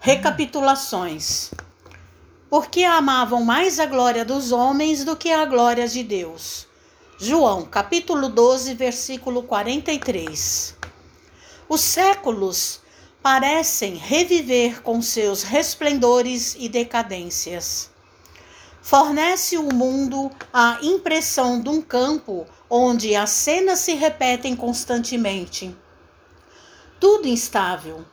Recapitulações. Porque amavam mais a glória dos homens do que a glória de Deus. João, capítulo 12, versículo 43. Os séculos parecem reviver com seus resplendores e decadências. Fornece o mundo a impressão de um campo onde as cenas se repetem constantemente. Tudo instável.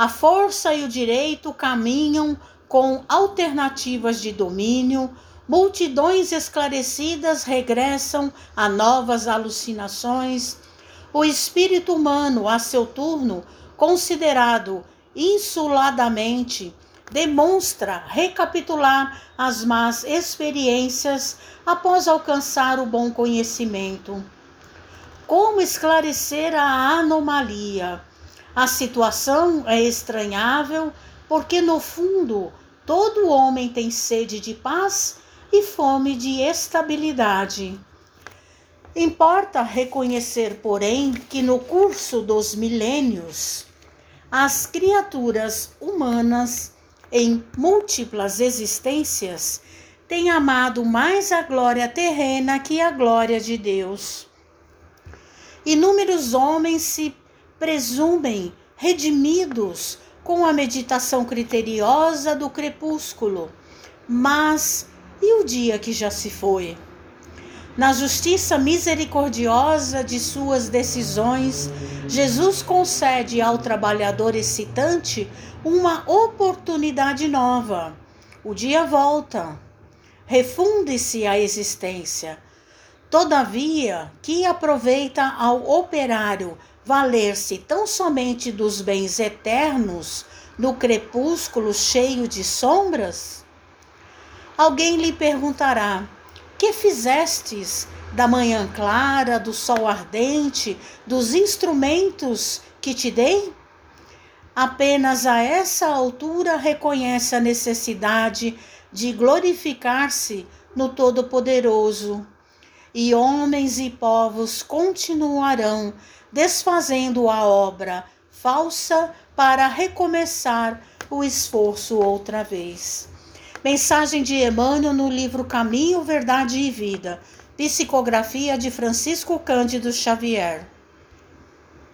A força e o direito caminham com alternativas de domínio, multidões esclarecidas regressam a novas alucinações. O espírito humano, a seu turno, considerado insuladamente, demonstra recapitular as más experiências após alcançar o bom conhecimento. Como esclarecer a anomalia? A situação é estranhável porque, no fundo, todo homem tem sede de paz e fome de estabilidade. Importa reconhecer, porém, que no curso dos milênios, as criaturas humanas, em múltiplas existências, têm amado mais a glória terrena que a glória de Deus. Inúmeros homens se presumem redimidos com a meditação criteriosa do crepúsculo. Mas e o dia que já se foi? Na justiça misericordiosa de suas decisões, Jesus concede ao trabalhador excitante uma oportunidade nova. O dia volta, refunde-se a existência. Todavia, que aproveita ao operário valer-se tão somente dos bens eternos no crepúsculo cheio de sombras? Alguém lhe perguntará: Que fizestes da manhã clara, do sol ardente, dos instrumentos que te dei? Apenas a essa altura reconhece a necessidade de glorificar-se no Todo-Poderoso. E homens e povos continuarão desfazendo a obra falsa para recomeçar o esforço outra vez. Mensagem de Emmanuel no livro Caminho, Verdade e Vida. Psicografia de Francisco Cândido Xavier.